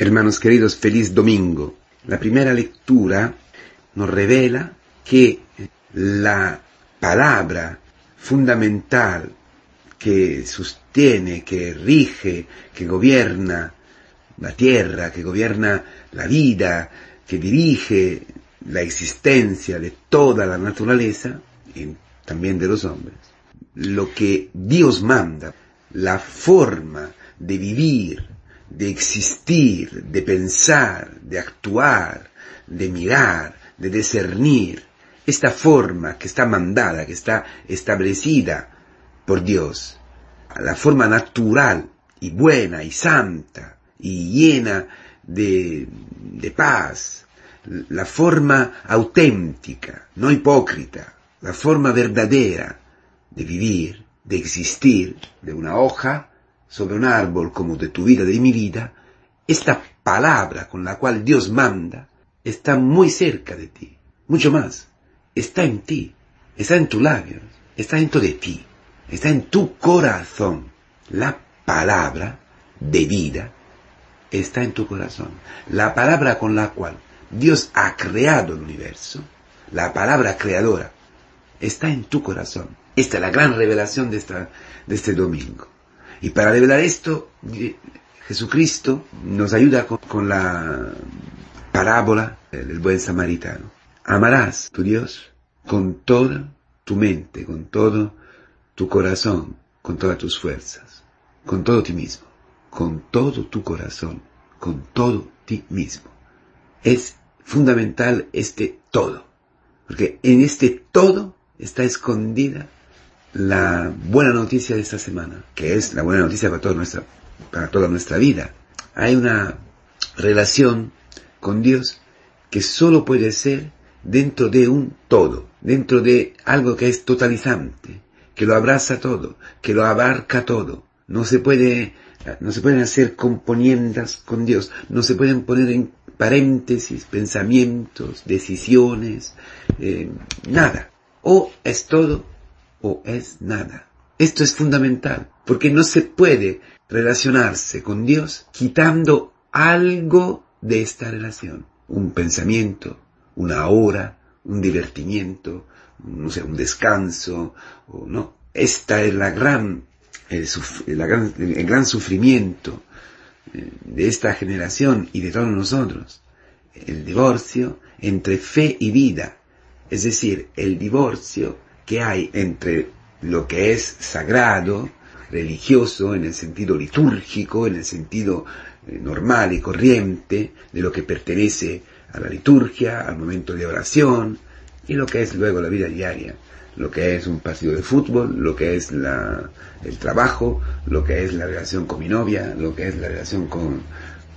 Hermanos queridos, feliz domingo. La primera lectura nos revela que la palabra fundamental que sostiene, que rige, que gobierna la tierra, que gobierna la vida, que dirige la existencia de toda la naturaleza y también de los hombres. Lo que Dios manda, la forma de vivir, de existir, de pensar, de actuar, de mirar, de discernir, esta forma que está mandada, que está establecida por Dios, la forma natural y buena y santa y llena de, de paz, la forma auténtica, no hipócrita, la forma verdadera de vivir, de existir, de una hoja sobre un árbol como de tu vida, de mi vida, esta palabra con la cual Dios manda está muy cerca de ti, mucho más, está en ti, está en tus labios, está dentro de ti, está en tu corazón. La palabra de vida está en tu corazón. La palabra con la cual Dios ha creado el universo, la palabra creadora, está en tu corazón. Esta es la gran revelación de, esta, de este domingo. Y para revelar esto, Jesucristo nos ayuda con, la parábola del buen samaritano. Amarás tu Dios con toda tu mente, con todo tu corazón, con todas tus fuerzas, con todo ti mismo, con todo tu corazón, con todo ti mismo. Es fundamental este todo, porque en este todo está escondida la buena noticia de esta semana, que es la buena noticia para toda nuestra, para toda nuestra vida. Hay una relación con Dios que solo puede ser dentro de un todo, dentro de algo que es totalizante, que lo abraza todo, que lo abarca todo. No se puede, no se pueden hacer componiendas con Dios, no se pueden poner en paréntesis pensamientos, decisiones, eh, nada. O es todo o es nada. Esto es fundamental, porque no se puede relacionarse con Dios quitando algo de esta relación. Un pensamiento, una hora, un divertimiento, no sé, un descanso, o no. Esta es la gran, el, gran, el gran sufrimiento eh, de esta generación y de todos nosotros. El divorcio entre fe y vida. Es decir, el divorcio que hay entre lo que es sagrado, religioso, en el sentido litúrgico, en el sentido eh, normal y corriente, de lo que pertenece a la liturgia, al momento de oración, y lo que es luego la vida diaria, lo que es un partido de fútbol, lo que es el trabajo, lo que es la relación con mi novia, lo que es la relación con,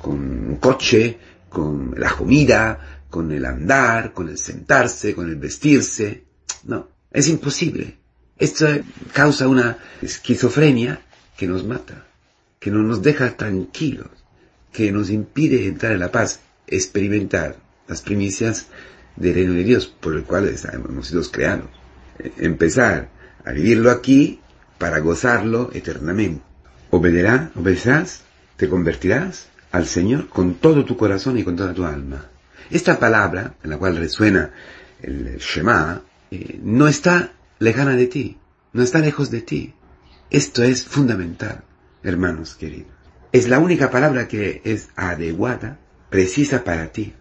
con un coche, con la comida, con el andar, con el sentarse, con el vestirse. No, es imposible. Esto causa una esquizofrenia que nos mata, que no nos deja tranquilos, que nos impide entrar en la paz, experimentar las primicias del reino de Dios por el cual hemos sido creados. E, empezar a vivirlo aquí para gozarlo eternamente. Obedecerás, obedecerás, te convertirás al Señor con todo tu corazón y con toda tu alma. Esta palabra, en la cual resuena el Shema, eh, no está lejana de ti, no está lejos de ti. Esto es fundamental, hermanos queridos. Es la única palabra que es adecuada, precisa para ti.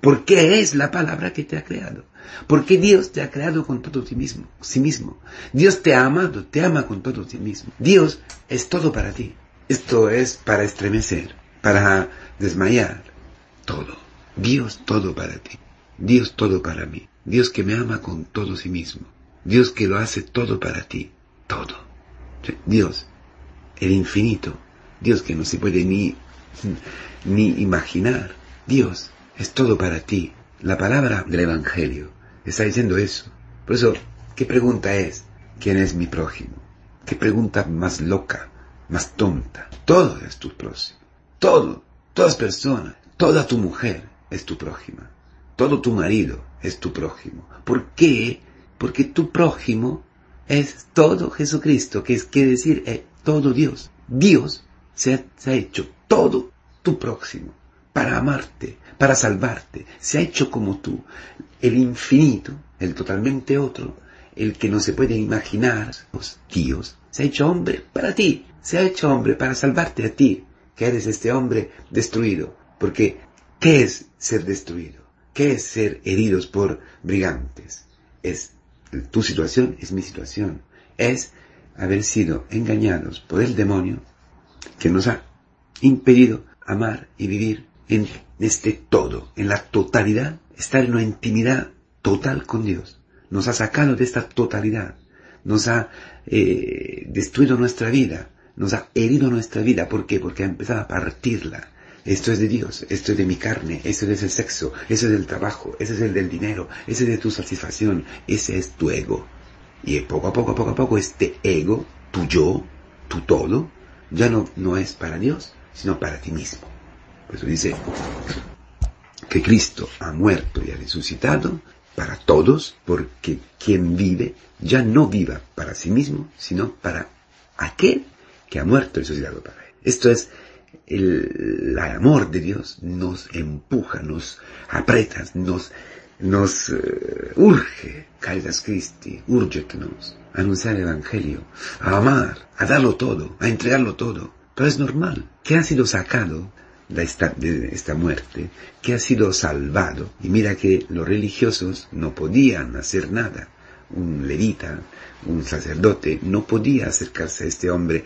Porque es la palabra que te ha creado. Porque Dios te ha creado con todo ti mismo, sí mismo. Dios te ha amado, te ama con todo ti mismo. Dios es todo para ti. Esto es para estremecer, para desmayar. Todo. Dios todo para ti. Dios todo para mí. Dios que me ama con todo sí mismo. Dios que lo hace todo para ti. Todo. Dios, el infinito. Dios que no se puede ni, ni imaginar. Dios es todo para ti. La palabra del Evangelio está diciendo eso. Por eso, ¿qué pregunta es? ¿Quién es mi prójimo? ¿Qué pregunta más loca, más tonta? Todo es tu próximo. Todo. Todas personas. Toda tu mujer es tu prójima. Todo tu marido es tu prójimo. ¿Por qué? Porque tu prójimo es todo Jesucristo, que es quiere decir es todo Dios. Dios se ha, hecho todo tu próximo. para amarte, para salvarte. Se ha hecho como tú, el infinito, el totalmente otro, el que no se puede imaginar, los tíos, se ha hecho hombre para ti, se ha hecho hombre para salvarte a ti, que eres este hombre destruido. Porque, ¿qué es ser destruido? ¿Qué es ser heridos por brigantes? Es tu situación, es mi situación. Es haber sido engañados por el demonio que nos ha impedido amar y vivir en este todo, en la totalidad, estar en una intimidad total con Dios. Nos ha sacado de esta totalidad, nos ha eh, destruido nuestra vida, nos ha herido nuestra vida. ¿Por qué? Porque ha empezado a partirla. Esto es de Dios, esto es de mi carne, esto es el sexo, eso es del trabajo, ese es el del dinero, ese es de tu satisfacción, ese es tu ego. Y poco a poco, poco a poco, este ego, tu yo, tu todo, ya no, no es para Dios, sino para ti mismo. Por eso dice que Cristo ha muerto y ha resucitado para todos, porque quien vive ya no viva para sí mismo, sino para aquel que ha muerto y resucitado para él. Esto es el, amor de Dios nos empuja, nos aprieta, nos, nos uh, urge, Caritas Christi, urgetnos, a anunciar el Evangelio, a amar, a darlo todo, a entregarlo todo. Pero es normal, que ha sido sacado de esta, de esta muerte, que ha sido salvado. Y mira que los religiosos no podían hacer nada. Un levita, un sacerdote, no podía acercarse a este hombre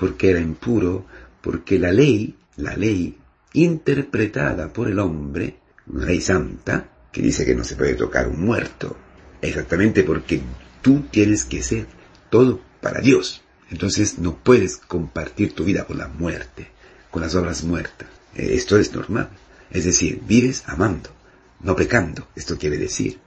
porque era impuro, porque la ley, la ley interpretada por el hombre, una ley santa, que dice que no se puede tocar un muerto, exactamente porque tú tienes que ser todo para Dios. Entonces no puedes compartir tu vida con la muerte, con las obras muertas. Eh, esto es normal. Es decir, vives amando, no pecando. Esto quiere decir,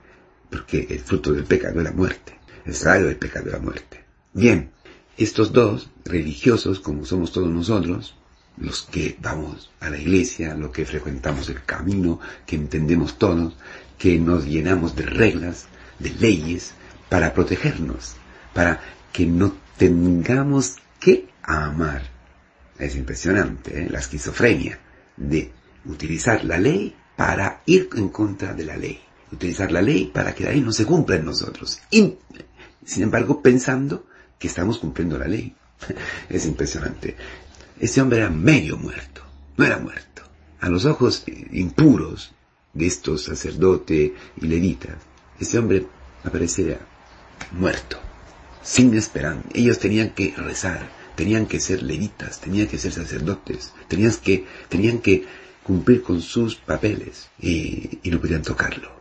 porque el fruto del pecado es la muerte. El salario del pecado es la muerte. Bien, estos dos, religiosos como somos todos nosotros, los que vamos a la iglesia, los que frecuentamos el camino, que entendemos todos, que nos llenamos de reglas, de leyes, para protegernos, para que no tengamos que amar. Es impresionante ¿eh? la esquizofrenia de utilizar la ley para ir en contra de la ley. Utilizar la ley para que la ley no se cumpla en nosotros. Y, sin embargo, pensando que estamos cumpliendo la ley. es impresionante. Este hombre era medio muerto, no era muerto. A los ojos impuros de estos sacerdotes y levitas, este hombre aparecía muerto, sin esperanza. Ellos tenían que rezar, tenían que ser levitas, tenían que ser sacerdotes, tenían que, tenían que cumplir con sus papeles y, y no podían tocarlo,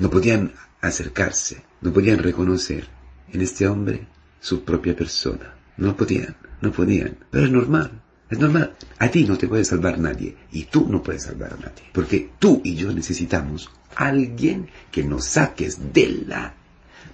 no podían acercarse, no podían reconocer en este hombre su propia persona. No podían, no podían. Pero es normal, es normal. A ti no te puede salvar nadie y tú no puedes salvar a nadie. Porque tú y yo necesitamos alguien que nos saques de la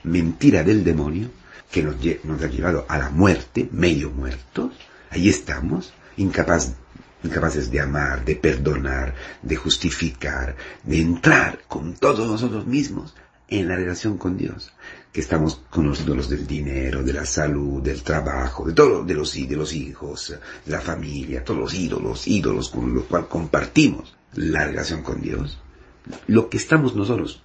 mentira del demonio que nos, nos ha llevado a la muerte, medio muertos. Ahí estamos, incapaz, incapaces de amar, de perdonar, de justificar, de entrar con todos nosotros mismos en la relación con Dios que estamos con los ídolos del dinero, de la salud, del trabajo, de todo, de los, hijos, de la familia, todos los ídolos, ídolos con los cuales compartimos la relación con Dios. Lo que estamos nosotros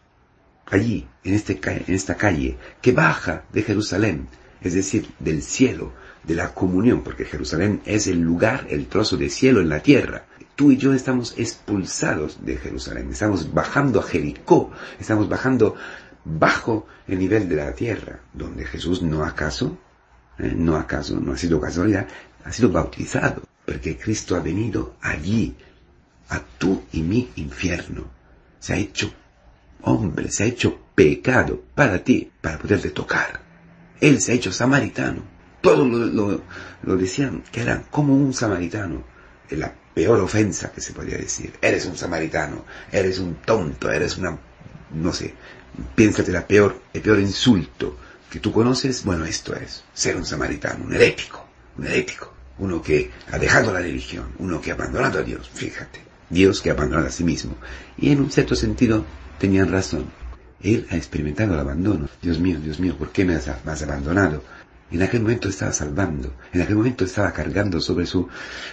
allí, en, este, en esta calle, que baja de Jerusalén, es decir, del cielo, de la comunión, porque Jerusalén es el lugar, el trozo de cielo en la tierra. Tú y yo estamos expulsados de Jerusalén, estamos bajando a Jericó, estamos bajando bajo el nivel de la tierra, donde Jesús no acaso, eh, no acaso, no ha sido casualidad, ha sido bautizado, porque Cristo ha venido allí, a tú y mi infierno, se ha hecho hombre, se ha hecho pecado para ti, para poderte tocar. Él se ha hecho samaritano. Todos lo, decían que era como un samaritano. La peor ofensa que se podía decir. Eres un samaritano, eres un tonto, eres una, no sé, piénsate la peor, el peor insulto que tú conoces, bueno, esto es ser un samaritano, un herético, un herético, uno que ha dejado la religión, uno que ha abandonado a Dios, fíjate, Dios que ha abandonado a sí mismo. Y en un cierto sentido tenían razón. Él ha experimentado el abandono. Dios mío, Dios mío, ¿por qué me has, abandonado? En aquel momento estaba salvando, en aquel momento estaba cargando sobre su,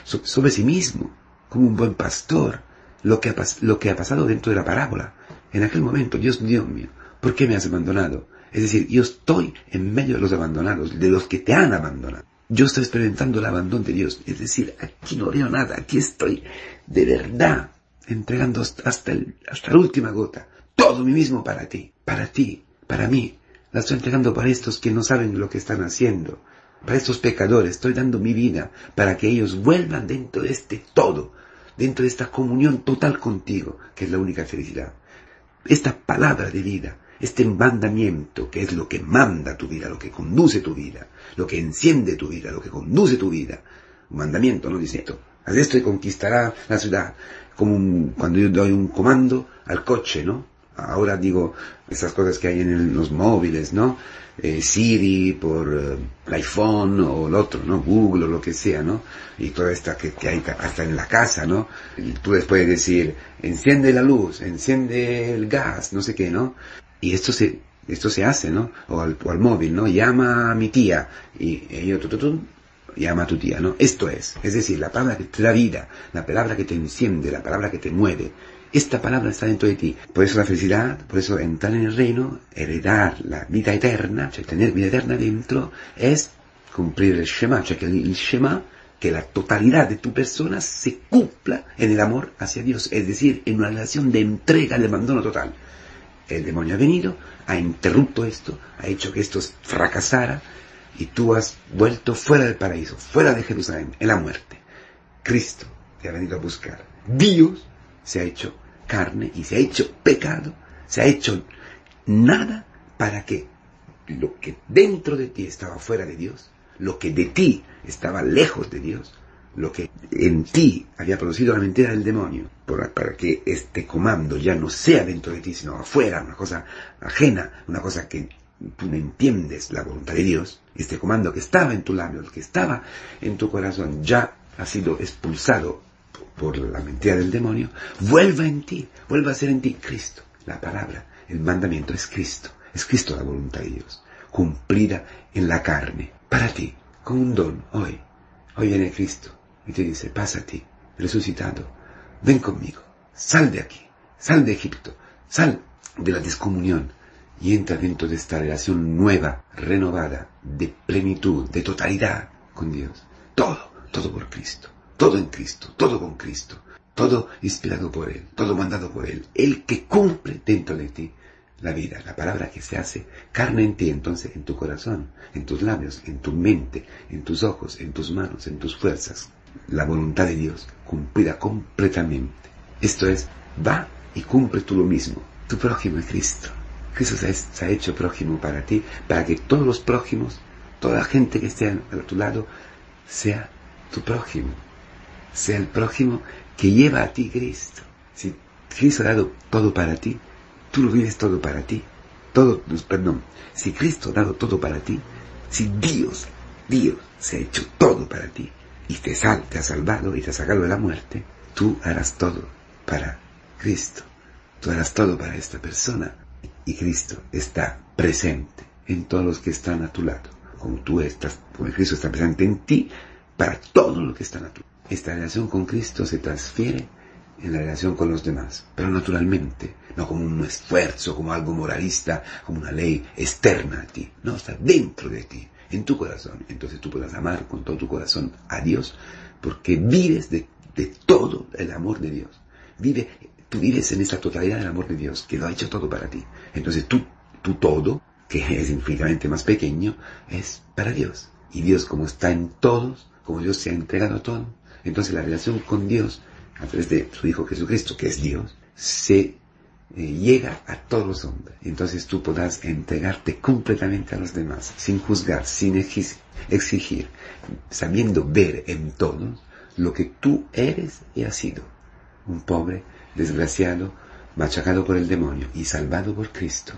sobre sí mismo, como un buen pastor, lo que, ha, pasado dentro de la parábola. En aquel momento, Dios, Dios mío, ¿por qué me has abandonado? Es decir, yo estoy en medio de los abandonados, de los que te han abandonado. Yo estoy experimentando el abandono de Dios. Es decir, aquí no veo nada, aquí estoy de verdad entregando hasta, hasta la última gota. Todo mí mismo para ti, para ti, para mí. La estoy entregando para estos que no saben lo que están haciendo. Para estos pecadores estoy dando mi vida para que ellos vuelvan dentro de este todo, dentro de esta comunión total contigo, que es la única felicidad. Esta palabra de vida, este mandamiento, que es lo que manda tu vida, lo que conduce tu vida, lo que enciende tu vida, lo que conduce tu vida. Un mandamiento, no dice esto. Haz esto y conquistará la ciudad. Como cuando yo doy un comando al coche, ¿no? Ahora digo esas cosas que hay en los móviles, ¿no? Eh, Siri por eh, el iPhone o el otro, ¿no? Google o lo que sea, ¿no? Y toda esta que, hay hasta en la casa, ¿no? Y tú les puedes decir, enciende la luz, enciende el gas, no sé qué, ¿no? Y esto se, esto se hace, ¿no? O al, móvil, ¿no? Llama a mi tía y, yo, llama a tu tía, ¿no? Esto es, es decir, la palabra que te da vida, la palabra que te enciende, la palabra que te mueve, esta palabra está dentro de ti. Por eso la felicidad, por eso entrar en el reino, heredar la vida eterna, tener vida eterna dentro, es cumplir el Shema, cioè que el Shema, que la totalidad de tu persona se cumpla en el amor hacia Dios, es decir, en una relación de entrega, de abandono total. El demonio ha venido, ha interrupto esto, ha hecho que esto fracasara, y tú has vuelto fuera del paraíso, fuera de Jerusalén, en la muerte. Cristo te ha venido a buscar. Dios se ha hecho carne y se ha hecho pecado, se ha hecho nada para que lo que dentro de ti estaba fuera de Dios, lo que de ti estaba lejos de Dios, lo que en ti había producido la mentira del demonio, para que este comando ya no sea dentro de ti, sino afuera, una cosa ajena, una cosa que tú no entiendes la voluntad de Dios, este comando que estaba en tu labio, que estaba en tu corazón, ya ha sido expulsado por la mentira del demonio, vuelva en ti, vuelva a ser en ti Cristo. La palabra, el mandamiento es Cristo, es Cristo la voluntad de Dios, cumplida en la carne, para ti, con un don, hoy. Hoy viene Cristo y te dice, pasa a ti, resucitado, ven conmigo, sal de aquí, sal de Egipto, sal de la descomunión y entra dentro de esta relación nueva, renovada, de plenitud, de totalidad con Dios. Todo, todo por Cristo. Todo en Cristo, todo con Cristo, todo inspirado por Él, todo mandado por Él, el que cumple dentro de ti la vida, la palabra que se hace carne en ti, entonces en tu corazón, en tus labios, en tu mente, en tus ojos, en tus manos, en tus fuerzas, la voluntad de Dios cumplida completamente. Esto es, va y cumple tú lo mismo. Tu prójimo es Cristo. Cristo se ha hecho prójimo para ti, para que todos los prójimos, toda la gente que esté a tu lado, sea tu prójimo sea el prójimo que lleva a ti Cristo. Si Cristo ha dado todo para ti, tú lo vives todo para ti. Todo, perdón, si Cristo ha dado todo para ti, si Dios, Dios se ha hecho todo para ti y te, sal, te ha salvado y te ha sacado de la muerte, tú harás todo para Cristo. Tú harás todo para esta persona y Cristo está presente en todos los que están a tu lado. Como tú estás, como Cristo está presente en ti, para todos los que están a tu lado esta relación con Cristo se transfiere en la relación con los demás, pero naturalmente, no como un esfuerzo, como algo moralista, como una ley externa a ti, no, está dentro de ti, en tu corazón. Entonces tú puedas amar con todo tu corazón a Dios, porque vives de, todo el amor de Dios. Vive, tú vives en esa totalidad del amor de Dios, que lo ha hecho todo para ti. Entonces tú, tú todo, que es infinitamente más pequeño, es para Dios. Y Dios como está en todos, como Dios se ha entregado a todos, entonces la relación con Dios, a través de su Hijo Jesucristo, que es Dios, se eh, llega a todos los hombres. Entonces tú podrás entregarte completamente a los demás, sin juzgar, sin exigir, sabiendo ver en todos lo que tú eres y has sido. Un pobre, desgraciado, machacado por el demonio y salvado por Cristo.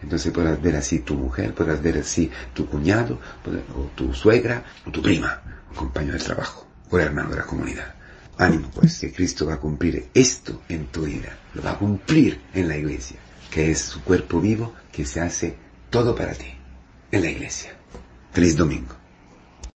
Entonces podrás ver así tu mujer, podrás ver así tu cuñado, o tu suegra, o tu prima, un compañero de trabajo o hermano de la comunidad. Ánimo pues, que Cristo va a cumplir esto en tu vida, lo va a cumplir en la iglesia, que es su cuerpo vivo que se hace todo para ti, en la iglesia. Feliz domingo.